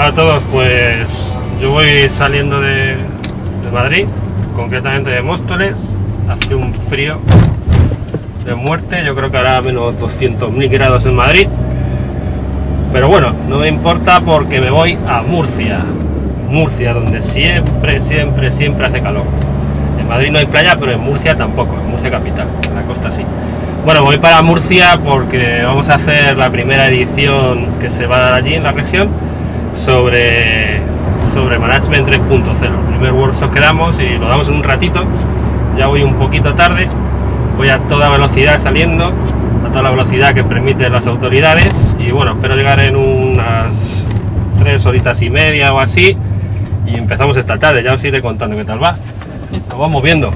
Hola a todos, pues yo voy saliendo de, Madrid, concretamente de Móstoles, hace un frío de muerte, yo creo que hará menos 200.000 grados en Madrid, pero bueno, no me importa porque me voy a Murcia, Murcia, donde siempre, siempre, siempre hace calor. En Madrid no hay playa, pero en Murcia tampoco, en Murcia capital, en la costa sí. Bueno, voy para Murcia porque vamos a hacer la primera edición que se va a dar allí en la región sobre, sobre Management 3.0. El primer workshop que damos y lo damos en un ratito. Ya voy un poquito tarde, voy a toda velocidad saliendo, a toda la velocidad que permiten las autoridades y bueno, espero llegar en unas tres horitas y media o así y empezamos esta tarde, ya os iré contando qué tal va. Lo vamos viendo.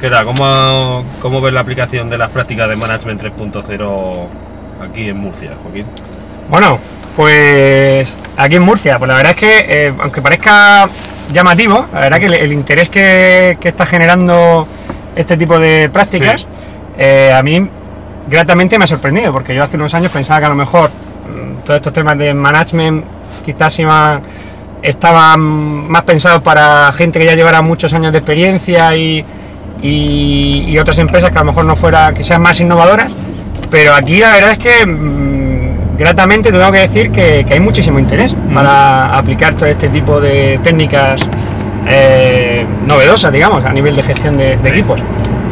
¿Qué tal? ¿Cómo, cómo ves la aplicación de las prácticas de Management 3.0 aquí en Murcia, Joaquín? Bueno, pues aquí en Murcia, pues la verdad es que, eh, aunque parezca llamativo, la verdad que el, el interés que, que está generando este tipo de prácticas, Sí. eh, a mí gratamente me ha sorprendido, porque yo hace unos años pensaba que a lo mejor mm, todos estos temas de management quizás iban- estaban más pensados para gente que ya llevara muchos años de experiencia y, y- y otras empresas que a lo mejor no fuera, que sean más innovadoras, pero aquí la verdad es que mm, gratamente te tengo que decir que, que hay muchísimo interés para aplicar todo este tipo de técnicas eh, novedosas, digamos, a nivel de gestión de, de equipos.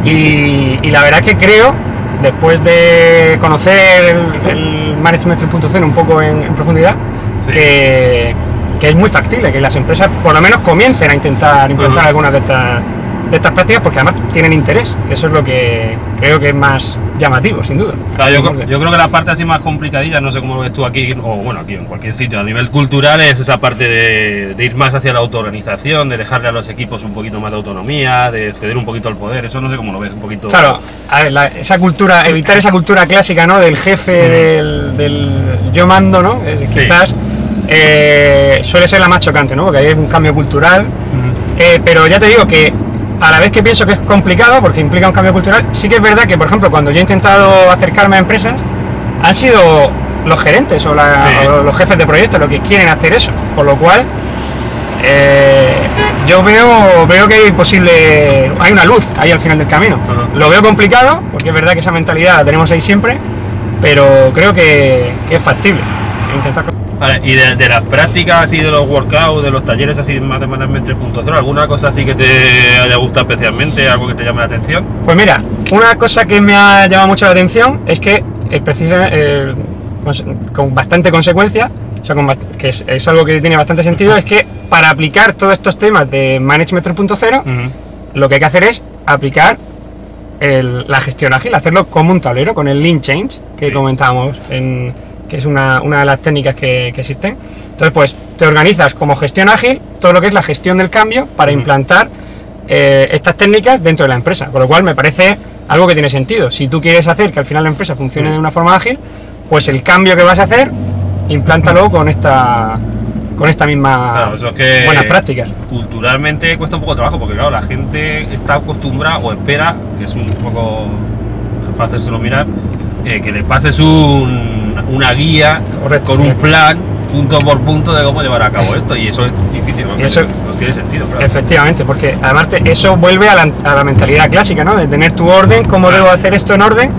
Y, y la verdad que creo, después de conocer el, el Management 3.0 un poco en, en profundidad, Sí. que, que es muy factible que las empresas por lo menos comiencen a intentar implantar Ajá. algunas de estas, de estas prácticas porque además tienen interés, que eso es lo que creo que es más llamativo, sin duda. Claro, yo, yo creo que la parte así más complicadilla, no sé cómo lo ves tú aquí, o bueno, aquí en cualquier sitio, a nivel cultural, es esa parte de, de ir más hacia la autoorganización, de dejarle a los equipos un poquito más de autonomía, de ceder un poquito al poder, eso no sé cómo lo ves, un poquito... Claro, a ver, la- esa cultura, evitar esa cultura clásica, ¿no? Del jefe, del, del yo mando, ¿no? Eh, quizás eh, suele ser la más chocante, ¿no? Porque hay un cambio cultural. Eh, pero ya te digo que a la vez que pienso que es complicado, porque implica un cambio cultural, sí que es verdad que, por ejemplo, cuando yo he intentado acercarme a empresas, han sido los gerentes o, la- Sí. o los jefes de proyectos los que quieren hacer eso. Con lo cual, eh, yo veo, veo que hay posible, hay una luz ahí al final del camino. Lo veo complicado, porque es verdad que esa mentalidad la tenemos ahí siempre, pero creo que, que es factible. Intentar Vale, y de, de las prácticas así de los workouts, de los talleres así más de Management 3.0, ¿alguna cosa así que te haya gustado especialmente, algo que te llame la atención? Pues mira, una cosa que me ha llamado mucho la atención es que precisa- eh, cons- con bastante consecuencia, o sea, con que es, es algo que tiene bastante sentido, es que para aplicar todos estos temas de Management 3.0, Ujú. lo que hay que hacer es aplicar el- la gestión ágil, hacerlo como un tablero, con el Lean Change que Sí. comentábamos, en- que es una, una de las técnicas que, que existen. Entonces, pues te organizas como gestión ágil todo lo que es la gestión del cambio para implantar eh, estas técnicas dentro de la empresa. Con lo cual me parece algo que tiene sentido. Si tú quieres hacer que al final la empresa funcione de una forma ágil, pues el cambio que vas a hacer, implántalo con esta con esta misma Claro, eso es que- buenas prácticas. culturalmente cuesta un poco de trabajo porque claro la gente está acostumbrada o espera que es un poco fácil hacerlo mirar eh, que le pases un- una guía Correcto, con un plan punto por punto de cómo llevar a cabo esto y eso es difícil eso- no tiene sentido claro. Efectivamente, porque además te- eso vuelve a la, a la mentalidad clásica, ¿no? De tener tu orden, cómo Claro. debo hacer esto en orden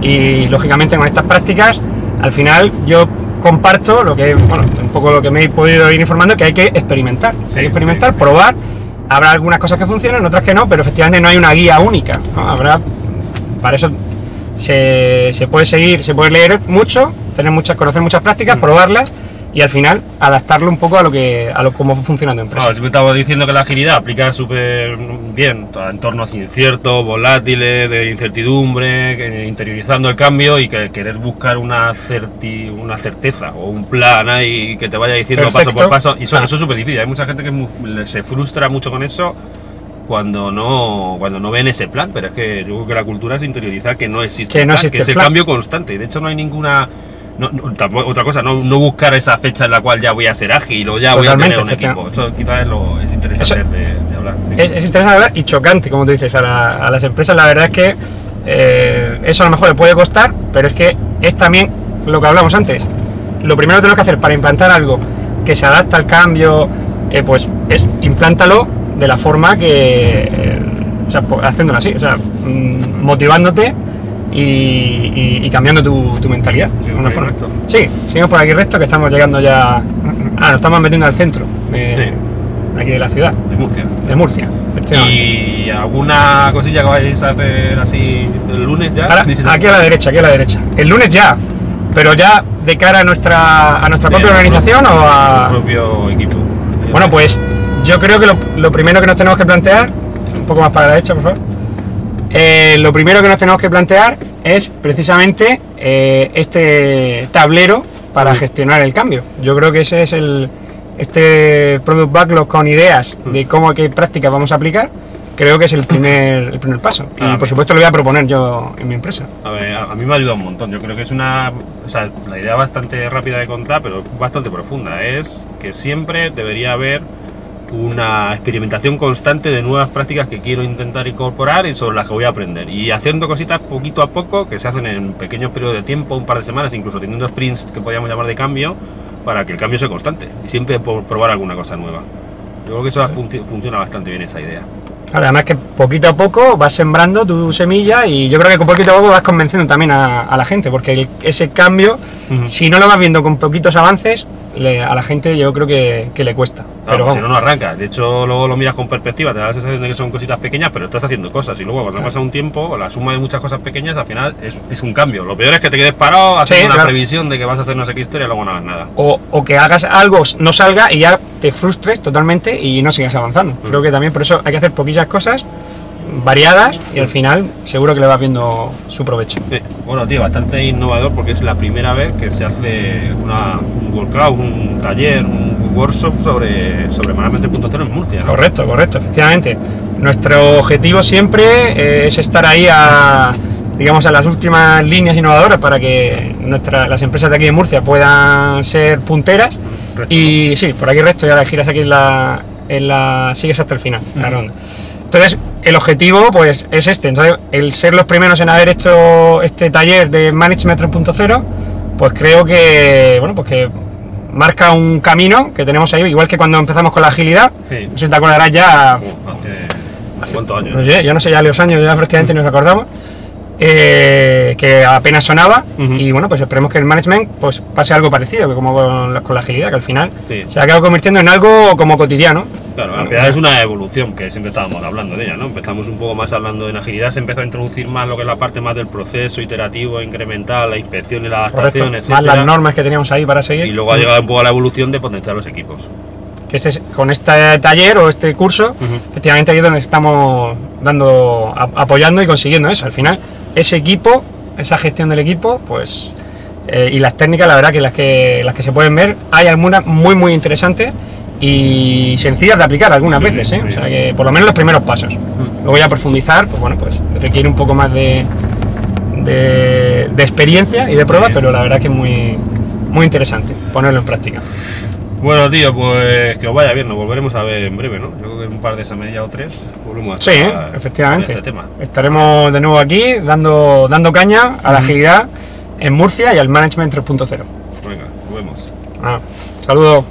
y lógicamente con estas prácticas, al final yo comparto lo que, bueno, un poco lo que me he podido ir informando, que hay que experimentar, hay Sí, que experimentar, sí. probar, habrá algunas cosas que funcionen, otras que no, pero efectivamente no hay una guía única, ¿no? Habrá, para eso se, se puede seguir, se puede leer mucho, tener muchas, conocer muchas prácticas, Mm. probarlas y al final adaptarlo un poco a lo que, a lo cómo funciona tu empresa. Claro, siempre estamos diciendo que la agilidad aplica súper bien a entornos inciertos, volátiles, de incertidumbre, interiorizando el cambio y que querer buscar una, certi- una certeza o un plan ahí que te vaya diciendo paso por paso. Y eso, Ah. eso es súper difícil. Hay mucha gente que se frustra mucho con eso cuando no cuando no ven ese plan, pero es que yo creo que la cultura es interiorizar que no existe, Que no plan, existe que es el plan. cambio constante. Y de hecho no hay ninguna... no- no, tampoco- otra cosa, no, no buscar esa fecha en la cual ya voy a ser ágil o ya voy a tener Totalmente, un equipo. Eso quizás es, lo, es interesante de, de hablar. sí. Es, es interesante ¿verdad? y chocante, como tú dices, a, la- a las empresas. La verdad es que eh, eso a lo mejor le puede costar, pero es que es también lo que hablamos antes. lo primero que tenemos que hacer para implantar algo que se adapta al cambio, eh, pues es implántalo de la forma que, o sea, pues, haciéndolo así, o sea, mm, motivándote y, y- y cambiando tu, tu mentalidad. Sí, por forma. recto. Sí, seguimos por aquí recto que estamos llegando ya. Ah, nos estamos metiendo al centro de, Sí. aquí de la ciudad, De Murcia. de Murcia. ¿Y alguna cosilla que vais a hacer así el lunes ya? Ahora, aquí a la derecha, aquí a la derecha. El lunes ya, pero ya de cara a nuestra, a nuestra Sí, propia organización o a. propio equipo. Bueno, pues yo creo que lo, lo primero que nos tenemos que plantear, un poco más para la derecha, por favor. Eh, lo primero que nos tenemos que plantear es precisamente eh, este tablero para gestionar el cambio. Yo creo que ese es el este product backlog con ideas de cómo qué prácticas vamos a aplicar. Creo que es el primer, el primer paso. Y Ah, por supuesto lo voy a proponer yo en mi empresa. A, ver, a, a mí me ha ayudado un montón. Yo creo que es una. O sea, la idea bastante rápida de contar, pero bastante profunda. Es que siempre debería haber una experimentación constante de nuevas prácticas que quiero intentar incorporar y sobre las que voy a aprender. Y haciendo cositas poquito a poco que se hacen en pequeños periodos de tiempo, un par de semanas, incluso teniendo sprints que podríamos llamar de cambio, para que el cambio sea constante. Y siempre por probar alguna cosa nueva. Yo creo que eso funci- funciona bastante bien esa idea. Claro, además que poquito a poco vas sembrando tu semilla y yo creo que con poquito a poco vas convenciendo también a, a la gente, porque el- ese cambio, si no lo vas viendo con poquitos avances, le- a la gente yo creo que, que le cuesta. Pero si no, no arranca. De hecho, luego lo miras con perspectiva, te da la sensación de que son cositas pequeñas, pero estás haciendo cosas. Y luego, cuando Claro. pasa un tiempo, la suma de muchas cosas pequeñas, al final es, es un cambio. Lo peor es que te quedes parado haciendo Sí, una claro. previsión de que vas a hacer no sé qué historia y luego no hagas nada. o, o que hagas algo, no salga y ya te frustres totalmente y no sigas avanzando. Mm. Creo que también por eso hay que hacer poquillas cosas variadas y al final seguro que le vas viendo su provecho. Eh, Bueno, tío, bastante innovador porque es la primera vez que se hace una, un workout, un taller, un workshop sobre, sobre Management 3.0 en Murcia. ¿no? Correcto, correcto, efectivamente. Nuestro objetivo siempre eh, es estar ahí a, digamos, a las últimas líneas innovadoras para que nuestra- las empresas de aquí de Murcia puedan ser punteras. Recto, Y sí, por aquí recto, y ahora giras aquí en la, en la sigues hasta el final, en la Ujú. ronda. Entonces, el objetivo pues es este. Entonces, el ser los primeros en haber hecho este taller de Management 3.0, pues creo que, bueno, pues que marca un camino que tenemos ahí, igual que cuando empezamos con la agilidad. Sí. No sé si te acordarás ya, Uh, hace, ¿hace cuántos años? no sé, yo no sé ya los años, ya prácticamente nos acordamos, eh, que apenas sonaba y bueno, pues esperemos que el management pues pase algo parecido que como con la, con la agilidad, que al final Sí. se ha acabado convirtiendo en algo como cotidiano. Claro, al final es una evolución que siempre estábamos hablando de ella, ¿no? Empezamos un poco más hablando en agilidad, se empezó a introducir más lo que es la parte más del proceso iterativo, incremental, la inspección y la Correcto, adaptación, más etcétera. las normas que teníamos ahí para seguir. Y luego ha llegado un poco a la evolución de potenciar los equipos. Que este es- con este taller o este curso, efectivamente ahí es donde estamos dando, a- apoyando y consiguiendo eso. Al final, ese equipo, esa gestión del equipo, pues eh, y las técnicas, la verdad que las que las que se pueden ver, hay algunas muy muy interesantes y sencillas de aplicar algunas Sí, veces, ¿eh? sí. o sea que por lo menos los primeros pasos. Luego ya profundizar, pues bueno, pues requiere un poco más de, de, de experiencia y de prueba, pero la verdad que es muy muy interesante ponerlo en práctica. Bueno, tío, pues que os vaya bien, nos volveremos a ver en breve, ¿no? Yo creo que en un par de semanas ya o tres volvemos a Sí, estar efectivamente. con este tema. Estaremos de nuevo aquí dando, dando caña a la agilidad en Murcia y al Management 3.0. Venga, nos vemos. Ah, saludos.